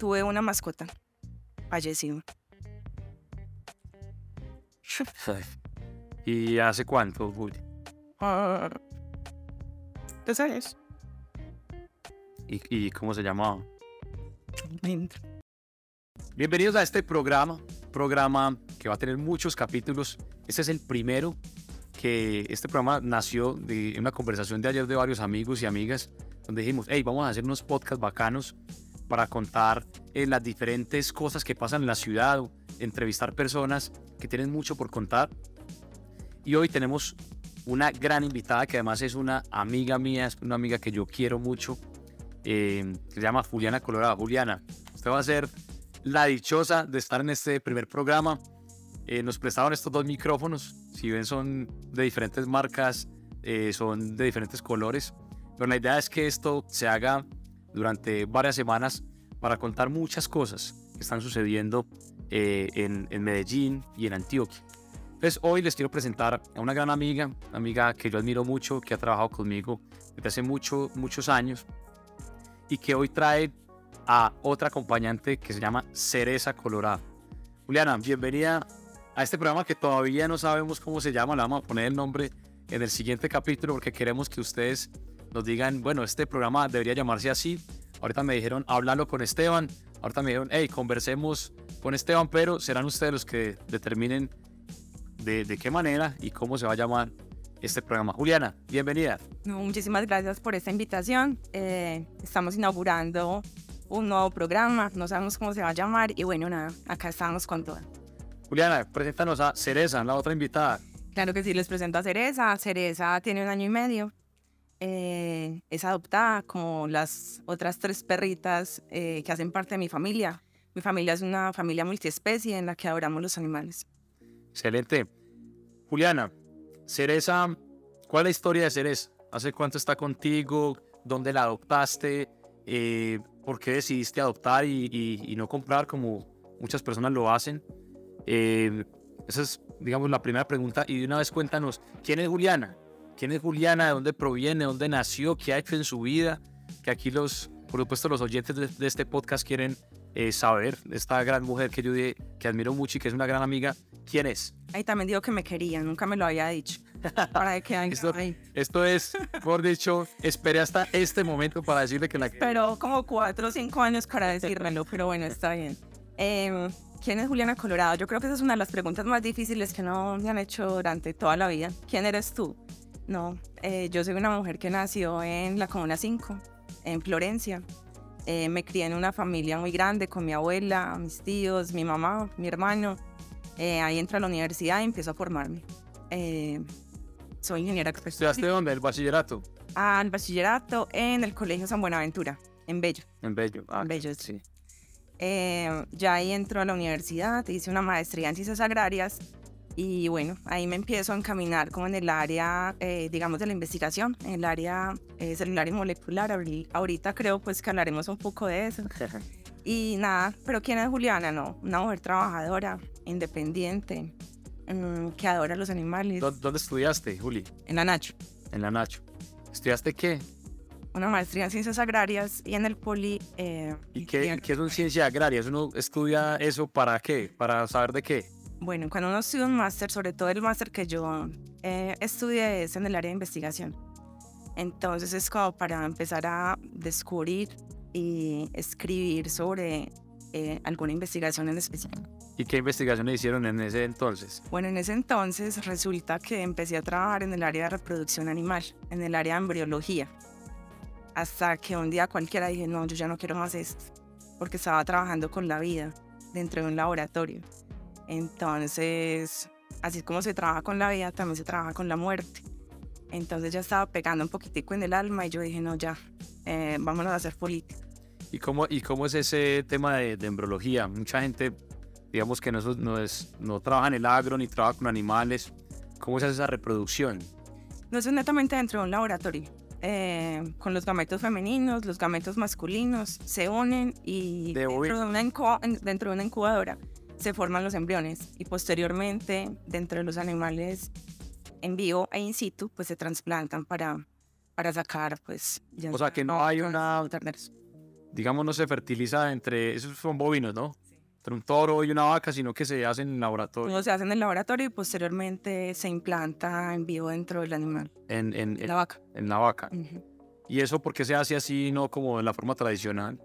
tuve una mascota. Falleció. ¿Y hace cuánto, Juli? Ah, dos años. ¿Y, y cómo se llamaba? Lindo. Bienvenidos a este programa, programa que va a tener muchos capítulos. Este es el primero que este programa nació de una conversación de ayer de varios amigos y amigas, donde dijimos, hey, vamos a hacer unos podcasts bacanos para contar eh, las diferentes cosas que pasan en la ciudad, entrevistar personas que tienen mucho por contar. Y hoy tenemos una gran invitada que además es una amiga mía, es una amiga que yo quiero mucho, eh, que se llama Juliana Colorado. Juliana, usted va a ser la dichosa de estar en este primer programa. Eh, nos prestaron estos dos micrófonos, si ven son de diferentes marcas, eh, son de diferentes colores, pero la idea es que esto se haga durante varias semanas para contar muchas cosas que están sucediendo eh, en, en Medellín y en Antioquia. Entonces hoy les quiero presentar a una gran amiga, una amiga que yo admiro mucho, que ha trabajado conmigo desde hace mucho, muchos años y que hoy trae a otra acompañante que se llama Cereza Colorada. Juliana, bienvenida a este programa que todavía no sabemos cómo se llama, le vamos a poner el nombre en el siguiente capítulo porque queremos que ustedes nos digan, bueno, este programa debería llamarse así. Ahorita me dijeron, háblalo con Esteban. Ahorita me dijeron, hey, conversemos con Esteban, pero serán ustedes los que determinen de, de qué manera y cómo se va a llamar este programa. Juliana, bienvenida. No, muchísimas gracias por esta invitación. Eh, estamos inaugurando un nuevo programa, no sabemos cómo se va a llamar y bueno, nada, acá estamos con todo. Juliana, preséntanos a Cereza, la otra invitada. Claro que sí, les presento a Cereza. Cereza tiene un año y medio. Eh, es adoptada como las otras tres perritas eh, que hacen parte de mi familia. Mi familia es una familia multiespecie en la que adoramos los animales. Excelente. Juliana, Cereza, ¿cuál es la historia de Cereza? ¿Hace cuánto está contigo? ¿Dónde la adoptaste? Eh, ¿Por qué decidiste adoptar y, y- y no comprar como muchas personas lo hacen? Eh, esa es, digamos, la primera pregunta. Y de una vez cuéntanos, ¿quién es Juliana? ¿Quién es Juliana? ¿De dónde proviene? ¿De dónde nació? ¿Qué ha hecho en su vida? Que aquí los, por supuesto, los oyentes de, de este podcast quieren eh, saber. Esta gran mujer que yo di- que admiro mucho y que es una gran amiga, ¿quién es? Ahí también digo que me quería, nunca me lo había dicho. Para que Esto-. Esto es, por dicho, esperé hasta este momento para decirle que la Pero como cuatro o cinco años para decírmelo, pero bueno, está bien. Em, ¿Quién es Juliana Colorado? Yo creo que esa es una de las preguntas más difíciles que no me han hecho durante toda la vida. ¿Quién eres tú? No, eh, yo soy una mujer que nació en la Comuna 5, en Florencia. Eh, me crié en una familia muy grande con mi abuela, mis tíos, mi mamá, mi hermano. Eh, ahí entro a la universidad y empiezo a formarme. Eh, soy ingeniera ¿Estudiaste dónde? ¿El bachillerato? al bachillerato en el Colegio San Buenaventura, en Bello. En Bello. Ah, En Bello, sí. Ya ahí entro a la universidad, hice una maestría en ciencias agrarias y bueno, ahí me empiezo a encaminar como en el área, eh, digamos, de la investigación, en el área eh, celular y molecular. Ahori- Ahorita creo pues que hablaremos un poco de eso. Y nada, pero ¿quién es Juliana? No, una mujer trabajadora, independiente, mm, que adora los animales. ¿Dó- ¿Dónde estudiaste, Juli? En la Nacho, En la Nacho. ¿Estudiaste qué? una maestría en ciencias agrarias y en el Poli... eh, ¿Y qué, qué es una ciencia agraria? ¿Uno estudia eso para qué? ¿Para saber de qué? Bueno, cuando uno estudia un máster, sobre todo el máster que yo eh, estudié es en el área de investigación. Entonces es como para empezar a descubrir y escribir sobre eh, alguna investigación en especial. ¿Y qué investigaciones hicieron en ese entonces? Bueno, en ese entonces resulta que empecé a trabajar en el área de reproducción animal, en el área de embriología. Hasta que un día cualquiera dije, no, yo ya no quiero más esto, porque estaba trabajando con la vida dentro de un laboratorio. Entonces, así como se trabaja con la vida, también se trabaja con la muerte. Entonces ya estaba pegando un poquitico en el alma y yo dije, no, ya, eh, vámonos a hacer política. ¿Y cómo, y cómo es ese tema de, de embriología? Mucha gente, digamos que no, no, es, no trabaja en el agro ni trabaja con animales. ¿Cómo se hace esa reproducción? No es netamente dentro de un laboratorio. Eh, con los gametos femeninos, los gametos masculinos se unen y De dentro de, una dentro de una incubadora se forman los embriones y posteriormente dentro de los animales en vivo e in situ pues se trasplantan para, para sacar pues ya O sea, que no hay una- terneros. digamos, no se fertiliza entre, esos son bovinos, ¿no? Entre un toro y una vaca, sino que se hace en laboratorio. No se hace en el laboratorio y posteriormente se implanta en vivo dentro del animal. En, en, la vaca. En la vaca. ¿Y eso por qué se hace así, no como en la forma tradicional?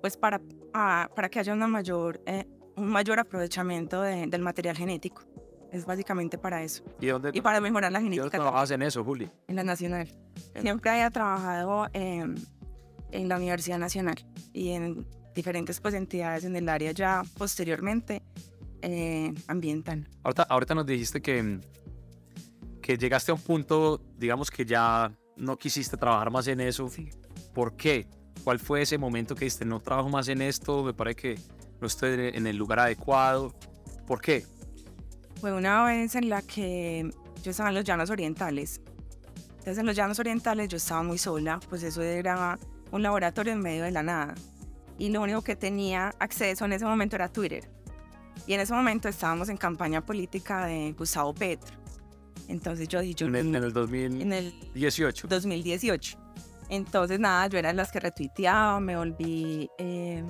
Pues para, ah, para que haya una mayor, eh, un mayor aprovechamiento del material genético. Es básicamente para eso. ¿Y, dónde, y para mejorar la genética. ¿Y trabajas en eso, Juli? En la Nacional. Siempre había trabajado en la Universidad Nacional y en diferentes pues, entidades en el área ya posteriormente eh, ambiental. Ahorita, ahorita nos dijiste que, que llegaste a un punto, digamos que ya no quisiste trabajar más en eso. Sí. ¿Por qué? ¿Cuál fue ese momento que dijiste, no trabajo más en esto, me parece que no estoy en el lugar adecuado? ¿Por qué? Fue una vez en la que yo estaba en los llanos orientales. Entonces en los llanos orientales yo estaba muy sola, pues eso era un laboratorio en medio de la nada. Y lo único que tenía acceso en ese momento era Twitter. Y en ese momento estábamos en campaña política de Gustavo Petro. Entonces yo dije... En, el, en el 2018. 2018. Entonces nada, yo era de las que retuiteaba, me volví... Eh,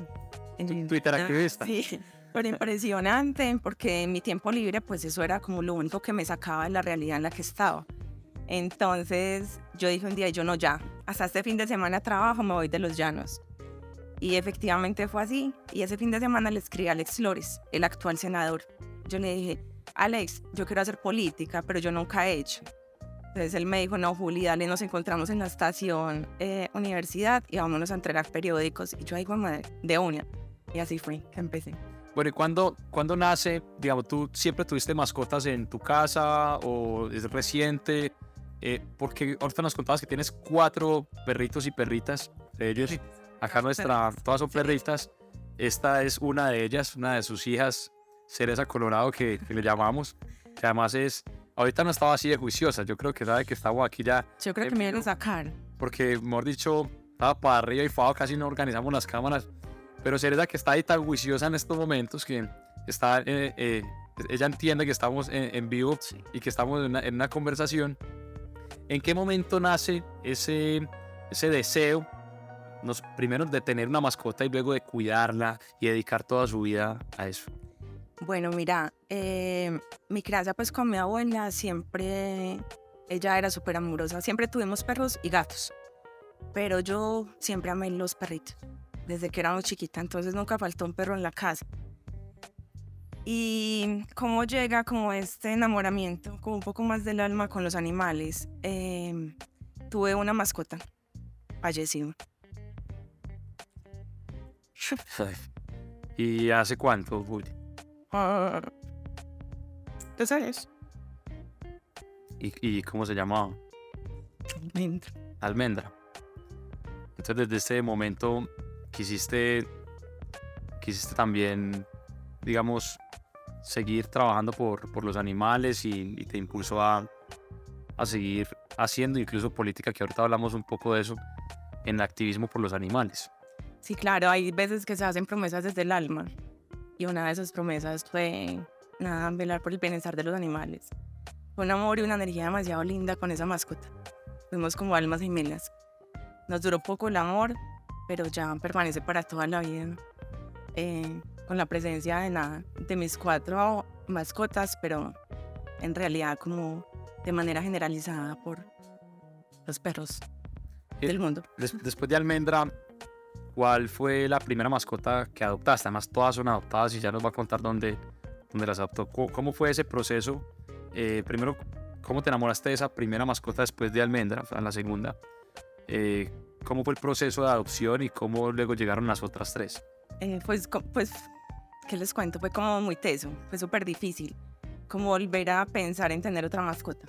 en, Twitter activista. Sí, pero impresionante porque en mi tiempo libre pues eso era como lo único que me sacaba de la realidad en la que estaba. Entonces yo dije un día, yo no ya, hasta este fin de semana trabajo, me voy de los llanos. Y efectivamente fue así. Y ese fin de semana le escribí a Alex Flores, el actual senador. Yo le dije, Alex, yo quiero hacer política, pero yo nunca he hecho. Entonces él me dijo, no, Juli, dale, nos encontramos en la estación eh, universidad y vámonos a entregar periódicos. Y yo, ahí, madre, de una. Y así fue que empecé. Bueno, ¿y cuándo, cuando nace, digamos, tú siempre tuviste mascotas en tu casa o es reciente? Eh, porque ahorita nos contabas que tienes cuatro perritos y perritas. Ellos, acá nuestra, todas son perritas. Esta es una de ellas, una de sus hijas, Cereza Colorado, que, le llamamos. Que además es, ahorita no estaba así de juiciosa. Yo creo que sabe que estamos aquí ya. Yo creo que me iban a sacar. Porque, mejor dicho, estaba para arriba y fue casi no organizamos las cámaras. Pero Cereza que está ahí tan juiciosa en estos momentos que está, eh, eh, ella entiende que estamos en, vivo y que estamos en una, en una conversación ¿En qué momento nace ese, ese deseo, nos, primero de tener una mascota y luego de cuidarla y dedicar toda su vida a eso? Bueno, mira, eh, mi crianza pues con mi abuela siempre, ella era súper amorosa, siempre tuvimos perros y gatos, pero yo siempre amé los perritos, desde que éramos chiquita, entonces nunca faltó un perro en la casa. Y cómo llega como este enamoramiento, como un poco más del alma con los animales. Em, tuve una mascota, falleció. ¿Y hace cuánto, Juli? Uh, dos años. ¿Y, ¿Y, cómo se llamaba? Almendra. Almendra. Entonces desde ese momento quisiste, quisiste también, digamos, seguir trabajando por, por los animales y, te impulsó a, a, seguir haciendo incluso política, que ahorita hablamos un poco de eso, en el activismo por los animales. Sí, claro, hay veces que se hacen promesas desde el alma y una de esas promesas fue nada, velar por el bienestar de los animales. Fue un amor y una energía demasiado linda con esa mascota. Fuimos como almas gemelas. Nos duró poco el amor, pero ya permanece para toda la vida. Eh, con la presencia de, nada, de mis cuatro mascotas, pero en realidad como de manera generalizada por los perros del mundo. después de Almendra, ¿cuál fue la primera mascota que adoptaste? Además, todas son adoptadas y ya nos va a contar dónde, dónde las adoptó. ¿Cómo fue ese proceso? Eh, primero, ¿cómo te enamoraste de esa primera mascota después de Almendra, la segunda? Eh, ¿Cómo fue el proceso de adopción y cómo luego llegaron las otras tres? Eh, pues, pues ¿qué les cuento? Fue como muy teso, fue súper difícil, como volver a pensar en tener otra mascota.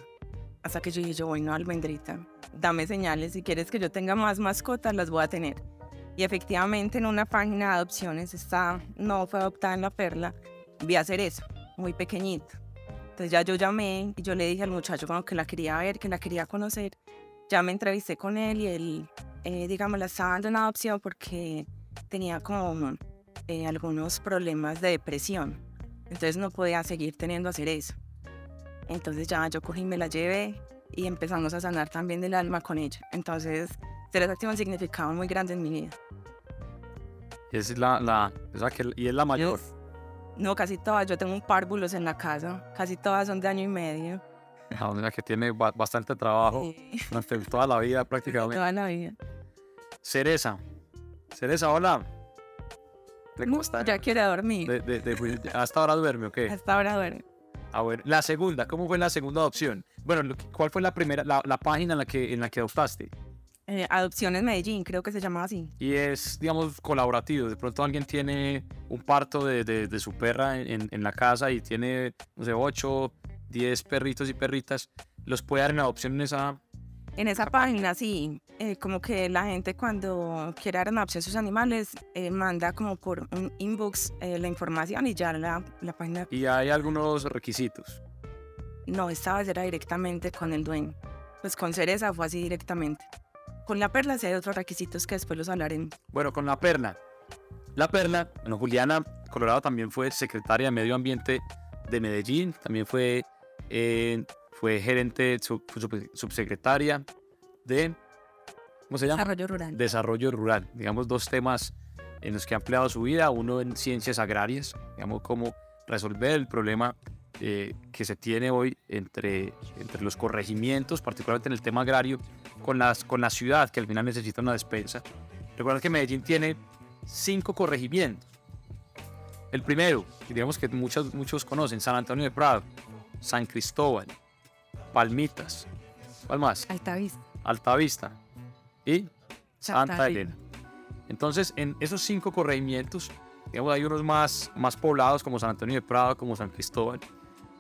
Hasta que yo dije, yo, bueno, almendrita, dame señales, si quieres que yo tenga más mascotas, las voy a tener. Y efectivamente en una página de adopciones está, no fue adoptada en La Perla, vi a hacer eso, muy pequeñito. Entonces ya yo llamé y yo le dije al muchacho como que la quería ver, que la quería conocer. Ya me entrevisté con él y él, eh, digamos, la estaba dando en adopción porque tenía como eh, algunos problemas de depresión. Entonces no podía seguir teniendo hacer eso. Entonces ya yo cogí, me la llevé y empezamos a sanar también del alma con ella. Entonces, Teresa tiene un significado muy grande en mi vida. Es la, la, o sea, que, y es la mayor. No, casi todas. Yo tengo un párvulos en la casa. Casi todas son de año y medio. Ah, o sea, que tiene ba- bastante trabajo Sí, durante toda la vida prácticamente. toda la vida. Cereza. Cereza, hola. ¿Cómo está? Ya quiere dormir. De, de, de- ¿Hasta ahora duerme o qué? Hasta ahora duerme. A ver, la segunda, ¿cómo fue la segunda adopción? Bueno, ¿cuál fue la primera, la, la página en la que, en la que adoptaste? Eh, Adopciones Medellín, creo que se llama así. Y es, digamos, colaborativo. De pronto alguien tiene un parto de, de- de su perra en, en la casa y tiene, no sé, 8, 10 perritos y perritas. Los puede dar en adopción en esa... En esa página, sí, eh, como que la gente cuando quiere dar a sus animales, eh, manda como por un inbox eh, la información y ya la, la página Y hay algunos requisitos. no, esta vez era directamente con el dueño. Pues con Cereza fue así directamente. Con la perla sí hay otros requisitos que después los hablaré. Bueno, con la Perla. La Perla, bueno, Juliana Colorado también fue secretaria de Medio Ambiente de Medellín, también fue, eh, fue gerente, sub- sub- subsecretaria de, ¿cómo se llama? Desarrollo rural. Desarrollo rural. Digamos, dos temas en los que ha empleado su vida, uno en ciencias agrarias, digamos, cómo resolver el problema eh, que se tiene hoy entre, entre los corregimientos, particularmente en el tema agrario, con, las, con la ciudad, que al final necesita una despensa. Recuerda que Medellín tiene cinco corregimientos. El primero, digamos que muchos, muchos conocen, San Antonio de Prado, San Cristóbal, Palmitas, ¿cuál más? Altavista. Altavista y Santa, Santa Elena. Entonces, en esos cinco corregimientos, digamos, hay unos más, más poblados como San Antonio de Prado, como San Cristóbal.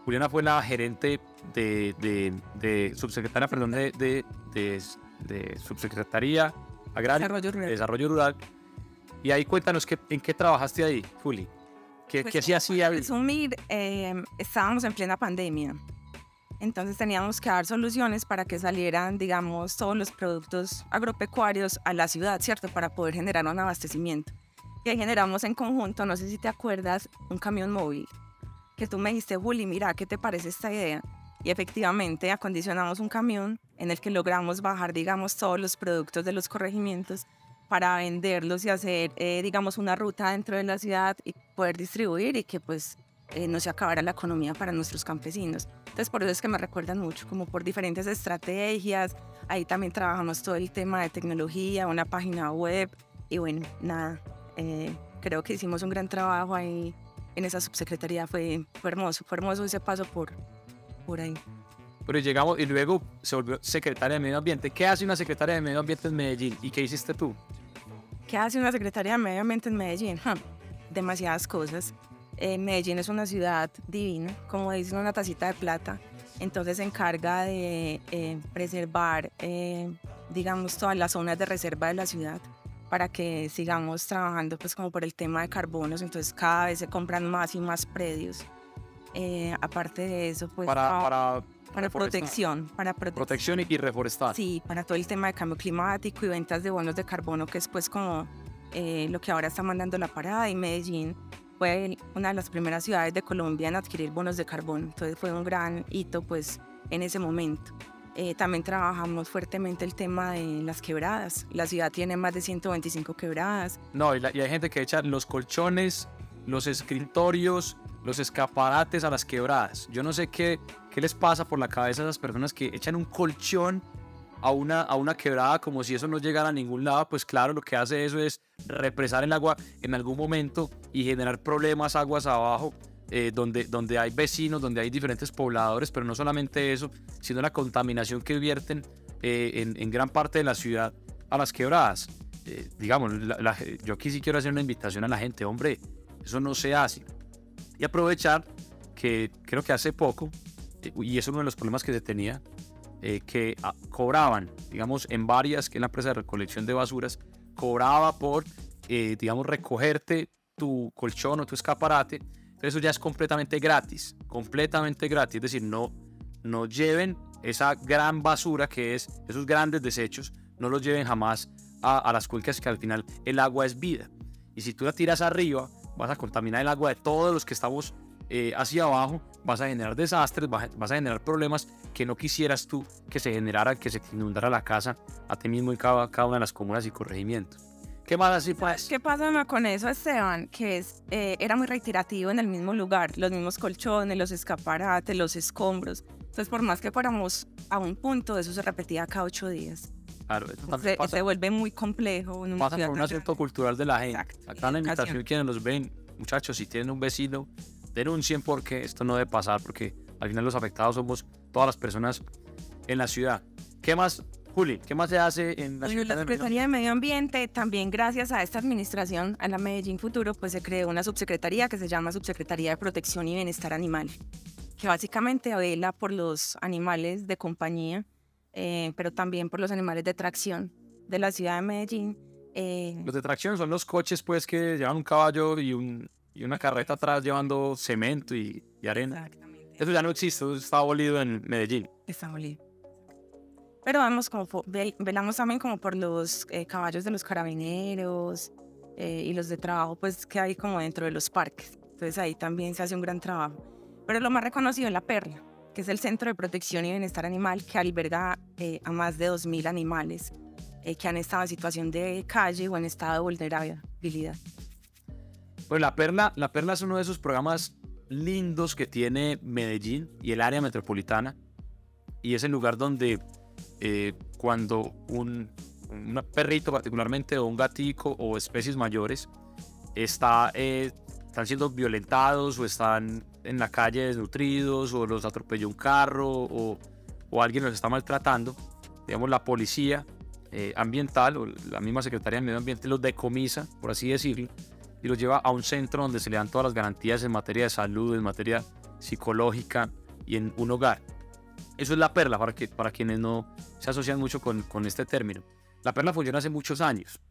Juliana fue la gerente de, de, de subsecretaria, perdón, de, de, de- subsecretaría agraria, Desarrollo rural. desarrollo rural. Y ahí cuéntanos qué, en qué trabajaste ahí, Juli. ¿Qué, Pues, qué hacía así? Resumir, eh, estábamos en plena pandemia. Entonces teníamos que dar soluciones para que salieran, digamos, todos los productos agropecuarios a la ciudad, ¿cierto? Para poder generar un abastecimiento. Ahí generamos en conjunto, no sé si te acuerdas, un camión móvil. Que tú me dijiste, Juli, mira, ¿qué te parece esta idea? Y efectivamente acondicionamos un camión en el que logramos bajar, digamos, todos los productos de los corregimientos para venderlos y hacer, eh, digamos, una ruta dentro de la ciudad y poder distribuir y que pues eh, no se acabara la economía para nuestros campesinos. Entonces por eso es que me recuerdan mucho, como por diferentes estrategias. Ahí también trabajamos todo el tema de tecnología, una página web y bueno, nada, eh, creo que hicimos un gran trabajo ahí en esa subsecretaría. Fue, fue hermoso, fue hermoso ese paso por, por ahí. Pero llegamos y luego se volvió secretaria de Medio Ambiente. ¿Qué hace una secretaria de Medio Ambiente en Medellín? ¿Y qué hiciste tú? ¿Qué hace una secretaría de Medio Ambiente en Medellín? Ja, demasiadas cosas. Eh, Medellín es una ciudad divina, como dicen, una tacita de plata. Entonces se encarga de eh, preservar, eh, digamos, todas las zonas de reserva de la ciudad para que sigamos trabajando pues como por el tema de carbonos. Entonces cada vez se compran más y más predios. Eh, aparte de eso, pues para, para, para para protección, para protección. protección y, y reforestar. Sí, para todo el tema de cambio climático y ventas de bonos de carbono, que es pues como eh, lo que ahora está mandando la parada y Medellín fue una de las primeras ciudades de Colombia en adquirir bonos de carbono. Entonces fue un gran hito pues en ese momento. Eh, también trabajamos fuertemente el tema de las quebradas. La ciudad tiene más de 125 quebradas. No, y, la- y hay gente que echa los colchones, los escritorios, los escaparates a las quebradas. Yo no sé qué, qué les pasa por la cabeza a esas personas que echan un colchón a una, a una quebrada como si eso no llegara a ningún lado. Pues claro, lo que hace eso es represar el agua en algún momento y generar problemas aguas abajo. eh, donde, donde hay vecinos, donde hay diferentes pobladores, pero no solamente eso, sino la contaminación que vierten eh, en, en gran parte de la ciudad a las quebradas. Eh, digamos, la- la- yo aquí sí quiero hacer una invitación a la gente, hombre, eso no se hace. Y aprovechar que creo que hace poco, eh, y es uno de los problemas que se tenía, eh, que ah, cobraban, digamos, en varias, que es la empresa de recolección de basuras, cobraba por, eh, digamos, recogerte tu colchón o tu escaparate, pero eso ya es completamente gratis, completamente gratis, es decir, no, no lleven esa gran basura que es esos grandes desechos, no los lleven jamás a, a las cuencas que al final el agua es vida. Y si tú la tiras arriba, vas a contaminar el agua de todos los que estamos eh, hacia abajo, vas a generar desastres, vas a, vas a generar problemas que no quisieras tú que se generara, que se inundara la casa a ti mismo y cada, cada una de las comunas y corregimientos. ¿Qué más así pues? ¿Qué pasa con eso, Esteban? Que es, eh, era muy reiterativo en el mismo lugar, los mismos colchones, los escaparates, los escombros. Entonces, por más que fuéramos a un punto, eso se repetía cada ocho días. Claro, Se, pasa, se vuelve muy complejo. en pasa por un asunto cultural de la gente. Exacto, Acá en la invitación, quienes los ven, muchachos, si tienen un vecino, denuncien porque esto no debe pasar, porque al final los afectados somos todas las personas en la ciudad. ¿Qué más, Juli? ¿Qué más se hace en la ciudad? la? Secretaría de Medio Ambiente, también gracias a esta administración, a la Medellín Futuro, pues se creó una subsecretaría que se llama Subsecretaría de Protección y Bienestar Animal, que básicamente vela por los animales de compañía, eh, pero también por los animales de tracción de la ciudad de Medellín. eh, Los de tracción son los coches pues que llevan un caballo y, un, y una carreta atrás llevando cemento y, y arena. exactamente. Eso ya no existe, eso está abolido en Medellín. Está abolido. Pero vamos como velamos también como por los eh, caballos de los carabineros eh, y los de trabajo pues que hay como dentro de los parques. Entonces ahí también se hace un gran trabajo. Pero lo más reconocido es la Perla, que es el Centro de Protección y Bienestar Animal que alberga eh, a más de 2.000 animales eh, que han estado en situación de calle o en estado de vulnerabilidad. Pues la Perla, la Perla es uno de esos programas lindos que tiene Medellín y el área metropolitana. Y es el lugar donde eh, cuando un, un perrito particularmente o un gatico o especies mayores está, eh, están siendo violentados o están en la calle desnutridos o los atropelló un carro o, o alguien los está maltratando, digamos la policía eh, ambiental o la misma Secretaría de Medio Ambiente los decomisa, por así decirlo, y los lleva a un centro donde se le dan todas las garantías en materia de salud, en materia psicológica y en un hogar. Eso es la perla para, que, para quienes no se asocian mucho con, con este término. La perla funciona hace muchos años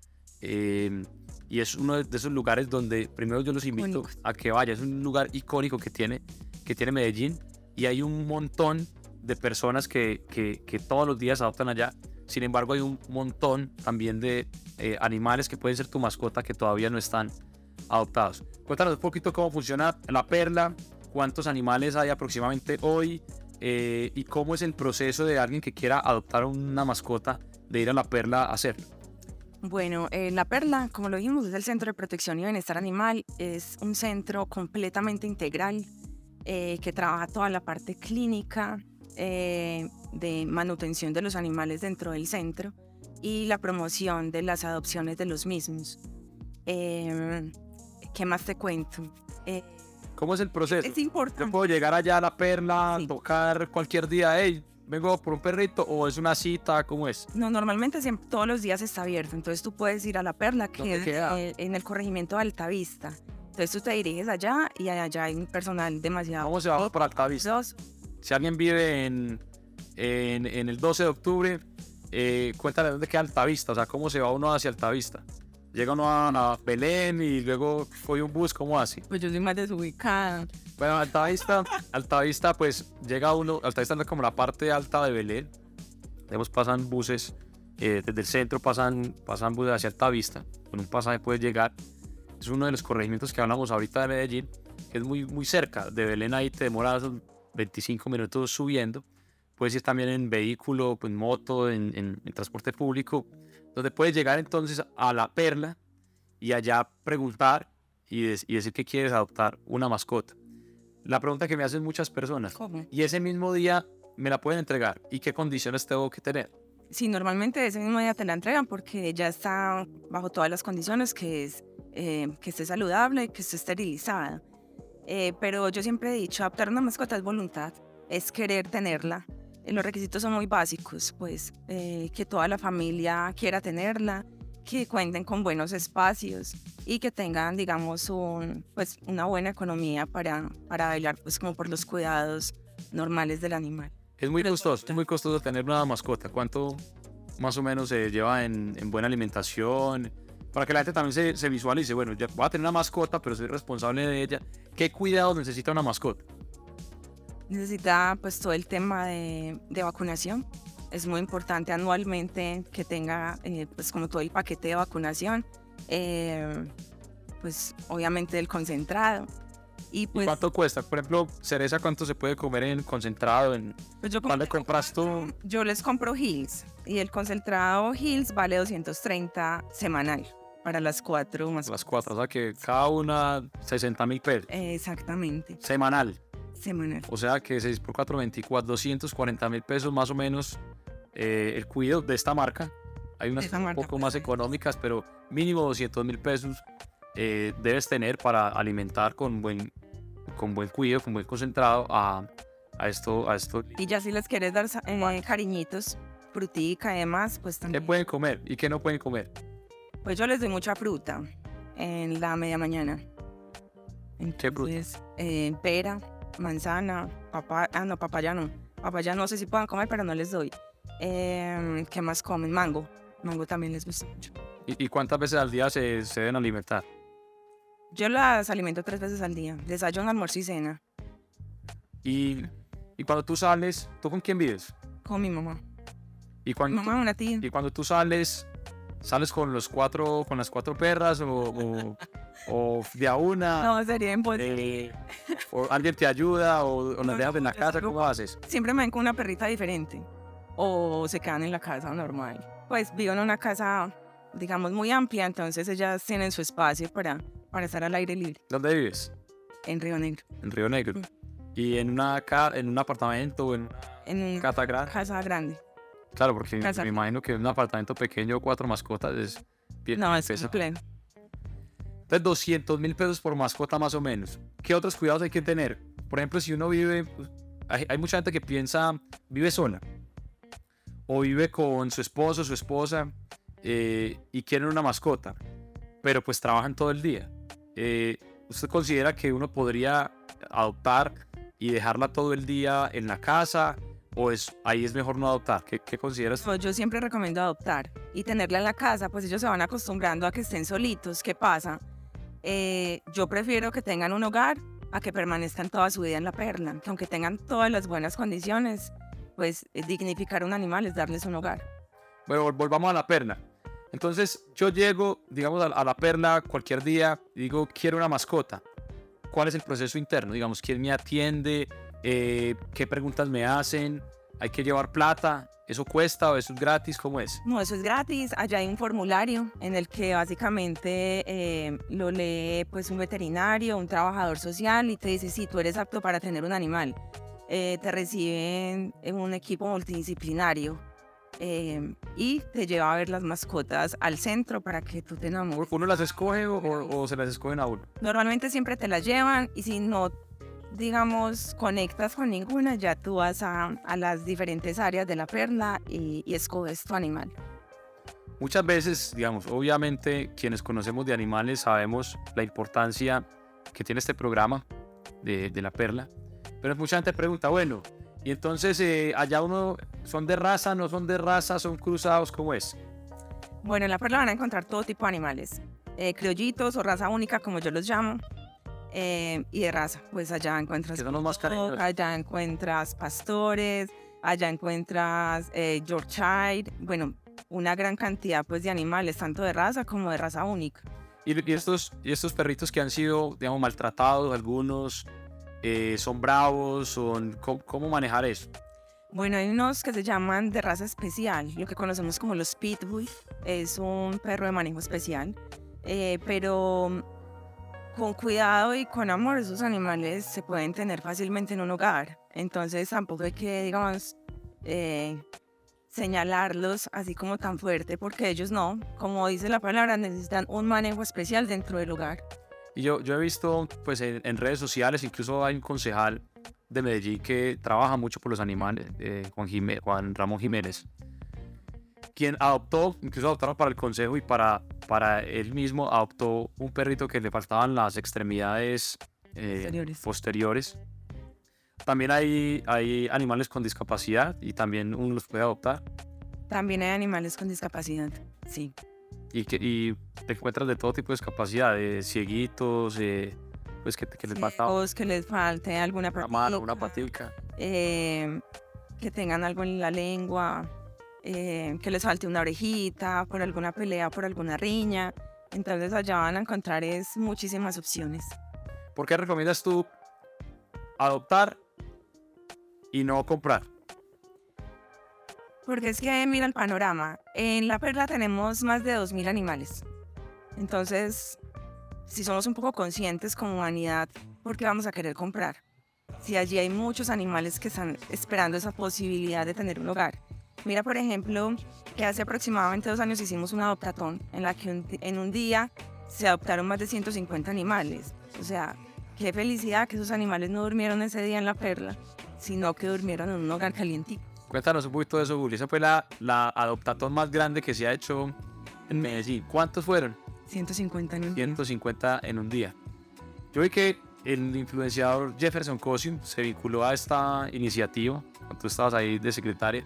eh, y es uno de esos lugares donde primero yo los invito Icónicos. a que vayan. Es un lugar icónico que tiene, que tiene Medellín y hay un montón de personas que, que, que todos los días adoptan allá. Sin embargo, hay un montón también de eh, animales que pueden ser tu mascota que todavía no están adoptados. Cuéntanos un poquito cómo funciona la perla, cuántos animales hay aproximadamente hoy eh, y cómo es el proceso de alguien que quiera adoptar una mascota de ir a la perla a hacerlo. Bueno, eh, La Perla, como lo dijimos, es el Centro de Protección y Bienestar Animal. Es un centro completamente integral eh, que trabaja toda la parte clínica eh, de manutención de los animales dentro del centro y la promoción de las adopciones de los mismos. ¿Qué más te cuento? Eh, ¿Cómo es el proceso? es Yo importante. puedo llegar allá a la perla, Sí. tocar cualquier día, hey, vengo por un perrito o es una cita, ¿cómo es? No, normalmente siempre, todos los días está abierto, entonces tú puedes ir a La Perla, que ¿Dónde es queda? eh, en el corregimiento de Altavista. Entonces tú te diriges allá y allá hay un personal demasiado... ¿Cómo se va por Altavista? Dos, Si alguien vive en, en, en el 12 de octubre, eh, cuéntale dónde queda Altavista, o sea, cómo se va uno hacia Altavista. Llega uno a, a Belén y luego coge un bus, ¿cómo así? pues yo soy más desubicada. Bueno, Altavista, Altavista, pues llega uno, Altavista es como la parte alta de Belén. Digamos, pasan buses eh, desde el centro, pasan, pasan buses hacia Altavista. Con un pasaje puedes llegar. Es uno de los corregimientos que hablamos ahorita de Medellín, que es muy, muy cerca. De Belén ahí te demoras 25 minutos subiendo. Puedes ir también en vehículo, en moto, en, en- en transporte público, donde puedes llegar entonces a La Perla y allá preguntar y, y decir que quieres adoptar una mascota. La pregunta que me hacen muchas personas, ¿Cómo? y ese mismo día me la pueden entregar, ¿y qué condiciones tengo que tener? Sí, normalmente ese mismo día te la entregan porque ya está bajo todas las condiciones, que es eh, que esté saludable, que esté esterilizada. Eh, pero yo siempre he dicho, adoptar una mascota es voluntad, es querer tenerla. Los requisitos son muy básicos, pues eh, que toda la familia quiera tenerla, que cuenten con buenos espacios y que tengan, digamos, un, pues, una buena economía para, para velar pues, como por los cuidados normales del animal. Es muy Pero- costoso, es muy costoso tener una mascota. ¿Cuánto más o menos se lleva en, en buena alimentación? Para que la gente también se, se visualice, bueno, ya voy a tener una mascota, pero soy responsable de ella. ¿Qué cuidados necesita una mascota? Necesita pues todo el tema de, de vacunación. Es muy importante anualmente que tenga eh, pues como todo el paquete de vacunación. Eh, pues obviamente el concentrado. Y ¿Y pues, ¿Cuánto cuesta? Por ejemplo, cereza, ¿cuánto se puede comer en concentrado? En... pues yo, ¿Cuál le compras tú? yo les compro Hills y el concentrado Hills vale 230 semanal para las cuatro más. Las cuatro, o sea que cada una 60 mil pesos. Exactamente. Semanal. Semanal. O sea que 6 por 4, 24, 240 mil pesos más o menos eh, el cuidado de esta marca. Hay unas un poco más económicas, pero mínimo 200 mil pesos eh, debes tener para alimentar con buen, con buen cuidado, con buen concentrado a, a esto, a esto. Y ya si les quieres dar eh, cariñitos, frutica y demás, pues también. ¿Qué pueden comer y qué no pueden comer? Pues yo les doy mucha fruta en la media mañana. ¿Qué fruta? Eh, pera, manzana, papaya, ah no, papaya no. Papaya no sé si puedan comer, pero no les doy. Eh, ¿Qué más comen? Mango. Mango también les gusta mucho. ¿Y, cuántas veces al día se, se deben alimentar? Yo las alimento tres veces al día. Desayuno, almuerzo y cena. Y, y cuando tú sales, ¿tú con quién vives? Con mi mamá. Y cuando, mamá, una tía. Y cuando tú sales, ¿sales con los cuatro, con las cuatro perras o, o, de a una? No, sería imposible. Eh, ¿O alguien te ayuda o, o las dejas en la casa? ¿Cómo haces? Siempre me ven con una perrita diferente. O se quedan en la casa normal. Pues vivo en una casa, digamos, muy amplia, entonces ellas tienen su espacio para para estar al aire libre. ¿Dónde vives? En Río Negro. En Río Negro. Mm. ¿Y en, una en un apartamento o en, en casa grande? Casa grande. Claro, porque me imagino que en un apartamento pequeño, cuatro mascotas es bien. No, es pleno. Entonces, 200 mil pesos por mascota más o menos. ¿Qué otros cuidados hay que tener? Por ejemplo, si uno vive, pues, hay, hay mucha gente que piensa, vive sola o vive con su esposo, su esposa eh, y quieren una mascota, pero pues trabajan todo el día. Eh, ¿usted considera que uno podría adoptar y dejarla todo el día en la casa? ¿O es, ahí es mejor no adoptar? ¿Qué, qué consideras? Pues yo siempre recomiendo adoptar y tenerla en la casa, pues ellos se van acostumbrando a que estén solitos. ¿Qué pasa? Eh, yo prefiero que tengan un hogar a que permanezcan toda su vida en la perla, que aunque tengan todas las buenas condiciones, pues dignificar un animal es darles un hogar. Bueno, volvamos a la perla. Entonces yo llego, digamos, a, la perla cualquier día y digo, quiero una mascota. ¿Cuál es el proceso interno? Digamos, ¿quién me atiende? Eh, ¿Qué preguntas me hacen? ¿Hay que llevar plata? ¿Eso cuesta o eso es gratis? ¿Cómo es? No, eso es gratis. Allá hay un formulario en el que básicamente eh, lo lee pues un veterinario, un trabajador social y te dice si tú eres apto para tener un animal. Eh, te reciben en un equipo multidisciplinario Em, y te lleva a ver las mascotas al centro para que tú te enamores. ¿Uno las escoge o, se las escogen a uno? Normalmente siempre te las llevan y si no, digamos, conectas con ninguna, ya tú vas a, a las diferentes áreas de la perla y, escoges tu animal. Muchas veces, digamos, obviamente quienes conocemos de animales sabemos la importancia que tiene este programa de, de la perla, pero mucha gente pregunta, bueno, y entonces eh, allá uno, ¿son de raza, no son de raza, son cruzados? ¿Cómo es? Bueno, en la perla van a encontrar todo tipo de animales. Eh, criollitos o raza única, como yo los llamo. Eh, y de raza, pues allá encuentras... son los más Allá encuentras pastores, allá encuentras Yorkshire, bueno, una gran cantidad pues de animales, tanto de raza como de raza única. Y, estos, y estos perritos que han sido, digamos, maltratados, algunos eh, son bravos, son ¿cómo, manejar eso? Bueno, hay unos que se llaman de raza especial, lo que conocemos como los pitbull, es un perro de manejo especial, eh, pero con cuidado y con amor esos animales se pueden tener fácilmente en un hogar, entonces tampoco hay que, digamos, eh, señalarlos así como tan fuerte, porque ellos no, como dice la palabra, necesitan un manejo especial dentro del hogar. Y yo, yo he visto pues en, redes sociales, incluso hay un concejal de Medellín que trabaja mucho por los animales, eh, Juan, Juan Ramón Jiménez, quien adoptó, incluso adoptaron para el consejo y para, para él mismo, adoptó un perrito que le faltaban las extremidades eh, posteriores. También hay, hay animales con discapacidad y también uno los puede adoptar. También hay animales con discapacidad, sí y, que, y te encuentras de todo tipo de discapacidades, cieguitos, eh, pues que, que les falta... que les falte alguna una mano, una patica. Eh, que tengan algo en la lengua, eh, que les falte una orejita, por alguna pelea, por alguna riña. Entonces allá van a encontrar es muchísimas opciones. ¿Por qué recomiendas tú adoptar y no comprar? Porque es que mira el panorama. En La Perla tenemos más de 2.000 animales. Entonces, si somos un poco conscientes como humanidad, ¿por qué vamos a querer comprar? Si allí hay muchos animales que están esperando esa posibilidad de tener un hogar. Mira, por ejemplo, que hace aproximadamente dos años hicimos un adoptatón en la que en un día se adoptaron más de 150 animales. O sea, qué felicidad que esos animales no durmieron ese día en la perla, sino que durmieron en un hogar calientito. Cuéntanos un poquito de eso, Juli. Esa fue la, la adoptatón más grande que se ha hecho en Medellín. ¿Cuántos fueron? 150 en un 150 en un día. Yo vi que el influenciador Jefferson Cosim se vinculó a esta iniciativa, cuando tú estabas ahí de secretaria.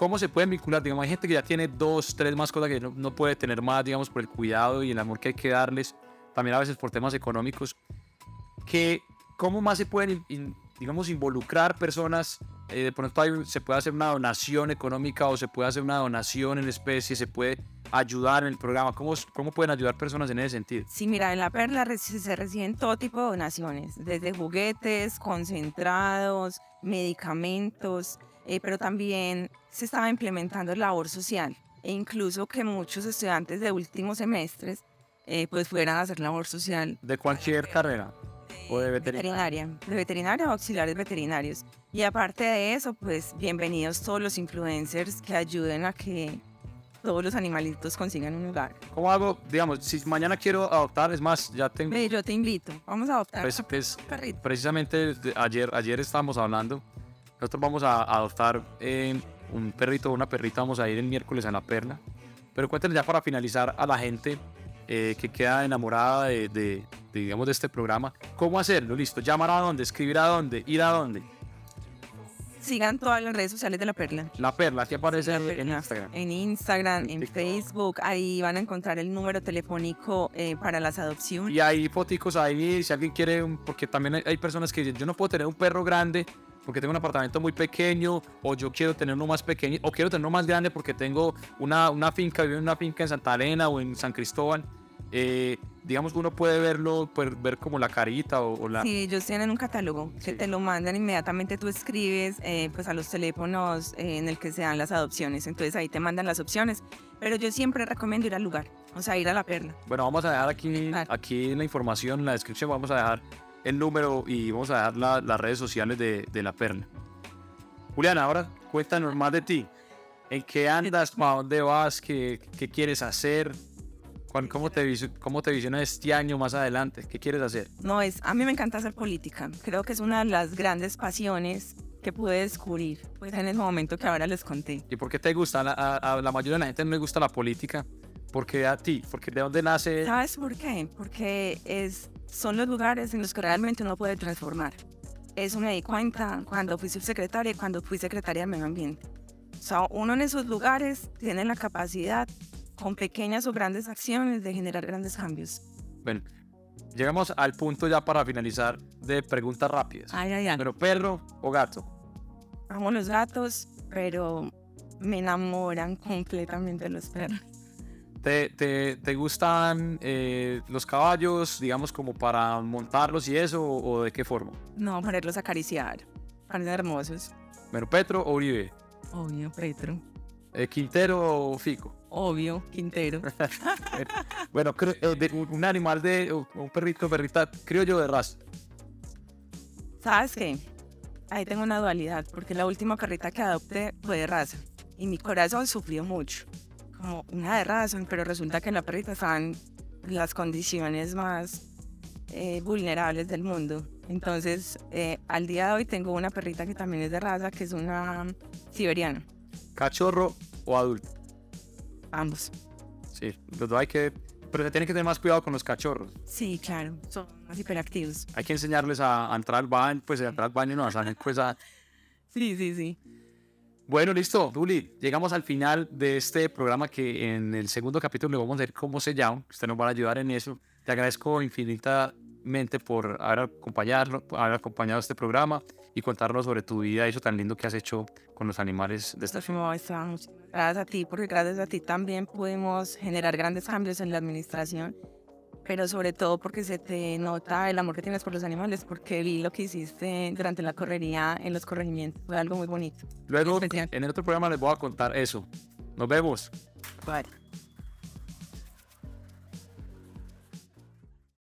¿Cómo se pueden vincular? Digamos, hay gente que ya tiene dos, tres mascotas que no, no puede tener más, digamos, por el cuidado y el amor que hay que darles, también a veces por temas económicos. Que, ¿Cómo más se pueden, digamos, involucrar personas eh, de pronto se puede hacer una donación económica o se puede hacer una donación en especie, se puede ayudar en el programa. ¿Cómo, cómo pueden ayudar personas en ese sentido? Sí, mira, en la Perla se reciben todo tipo de donaciones, desde juguetes, concentrados, medicamentos, eh, pero también se estaba implementando labor social e incluso que muchos estudiantes de últimos semestres eh, pues fueran a hacer labor social. ¿De cualquier carrera? ¿O de veterinaria? De veterinaria o auxiliares veterinarios. Y aparte de eso, pues bienvenidos todos los influencers que ayuden a que todos los animalitos consigan un lugar. ¿Cómo hago? Digamos, si mañana quiero adoptar, es más, ya tengo... yo te invito, vamos a adoptar pues, pues, Precisamente ayer, ayer estábamos hablando, nosotros vamos a adoptar eh, un perrito o una perrita, vamos a ir el miércoles a La Perla. Pero cuéntenle ya para finalizar a la gente eh, que queda enamorada de, de, digamos, de este programa, ¿cómo hacerlo? Listo, llamar a dónde, escribir a dónde, ir a dónde sigan todas las redes sociales de La Perla. La Perla, que aparece en Instagram. En Instagram, en, Facebook, ahí van a encontrar el número telefónico eh, para las adopciones. Y hay foticos ahí, si alguien quiere, porque también hay, personas que dicen, yo no puedo tener un perro grande porque tengo un apartamento muy pequeño, o yo quiero tener uno más pequeño, o quiero tener uno más grande porque tengo una, una finca, vivo en una finca en Santa Elena o en San Cristóbal. Eh, digamos, uno puede verlo, ver como la carita o, la... Sí, ellos tienen un catálogo que te lo mandan inmediatamente, tú escribes eh, pues a los teléfonos eh, en el que se dan las adopciones, entonces ahí te mandan las opciones, pero yo siempre recomiendo ir al lugar, o sea, ir a la perla. Bueno, vamos a dejar aquí, aquí en la información, en la descripción, vamos a dejar el número y vamos a dejar las redes sociales de, de la perla. Juliana, ahora cuéntanos más de ti. ¿En qué andas? ¿A dónde vas? ¿Qué, qué quieres hacer? ¿cómo te, ¿cómo te visiona este año más adelante? ¿Qué quieres hacer? No, es, a mí me encanta hacer política. Creo que es una de las grandes pasiones que pude descubrir pues, en el momento que ahora les conté. ¿Y por qué te gusta? A, la mayoría de la gente no le gusta la política. ¿Por qué a ti? ¿Porque de dónde nace? ¿Sabes por qué? Porque es, son los lugares en los que realmente uno puede transformar. Eso me di cuenta cuando fui subsecretaria y cuando fui secretaria de Medio Ambiente. O sea, uno en esos lugares tiene la capacidad con pequeñas o grandes acciones de generar grandes cambios. Bueno, llegamos al punto ya para finalizar de preguntas rápidas. Ay, ay, ay. Pero perro o gato. Amo los gatos, pero me enamoran completamente los perros. ¿Te, te, te gustan eh, los caballos, digamos, como para montarlos y eso, o, de qué forma? No, ponerlos a acariciar. Parecen hermosos. ¿Pero Petro o Uribe? Obvio, Petro. Eh, ¿Quintero o Fico? Obvio, Quintero. bueno, eh, un animal de un perrito, perrita criollo de raza. ¿Sabes qué? Ahí tengo una dualidad, porque la última perrita que adopté fue de raza y mi corazón sufrió mucho. Como una de raza, pero resulta que la perrita estaba en las condiciones más eh, vulnerables del mundo. Entonces, eh, al día de hoy tengo una perrita que también es de raza, que es una siberiana. ¿Cachorro o adulto? ambos. Sí, los hay que... Pero se tiene que tener más cuidado con los cachorros. Sí, claro, son más hiperactivos. Hay que enseñarles a, entrar al baño, pues a entrar al baño no, a salir pues a... Sí, sí, sí. Bueno, listo, Duli, llegamos al final de este programa que en el segundo capítulo le vamos a ver cómo se llama. Usted nos va a ayudar en eso. Te agradezco infinitamente por haber acompañado, haber acompañado este programa y contarnos sobre tu vida y eso tan lindo que has hecho con los animales de esta ciudad. Gracias a ti, porque gracias a ti también pudimos generar grandes cambios en la administración, pero sobre todo porque se te nota el amor que tienes por los animales, porque vi lo que hiciste durante la correría en los corregimientos, fue algo muy bonito. Luego, en el otro programa les voy a contar eso. Nos vemos. Bye.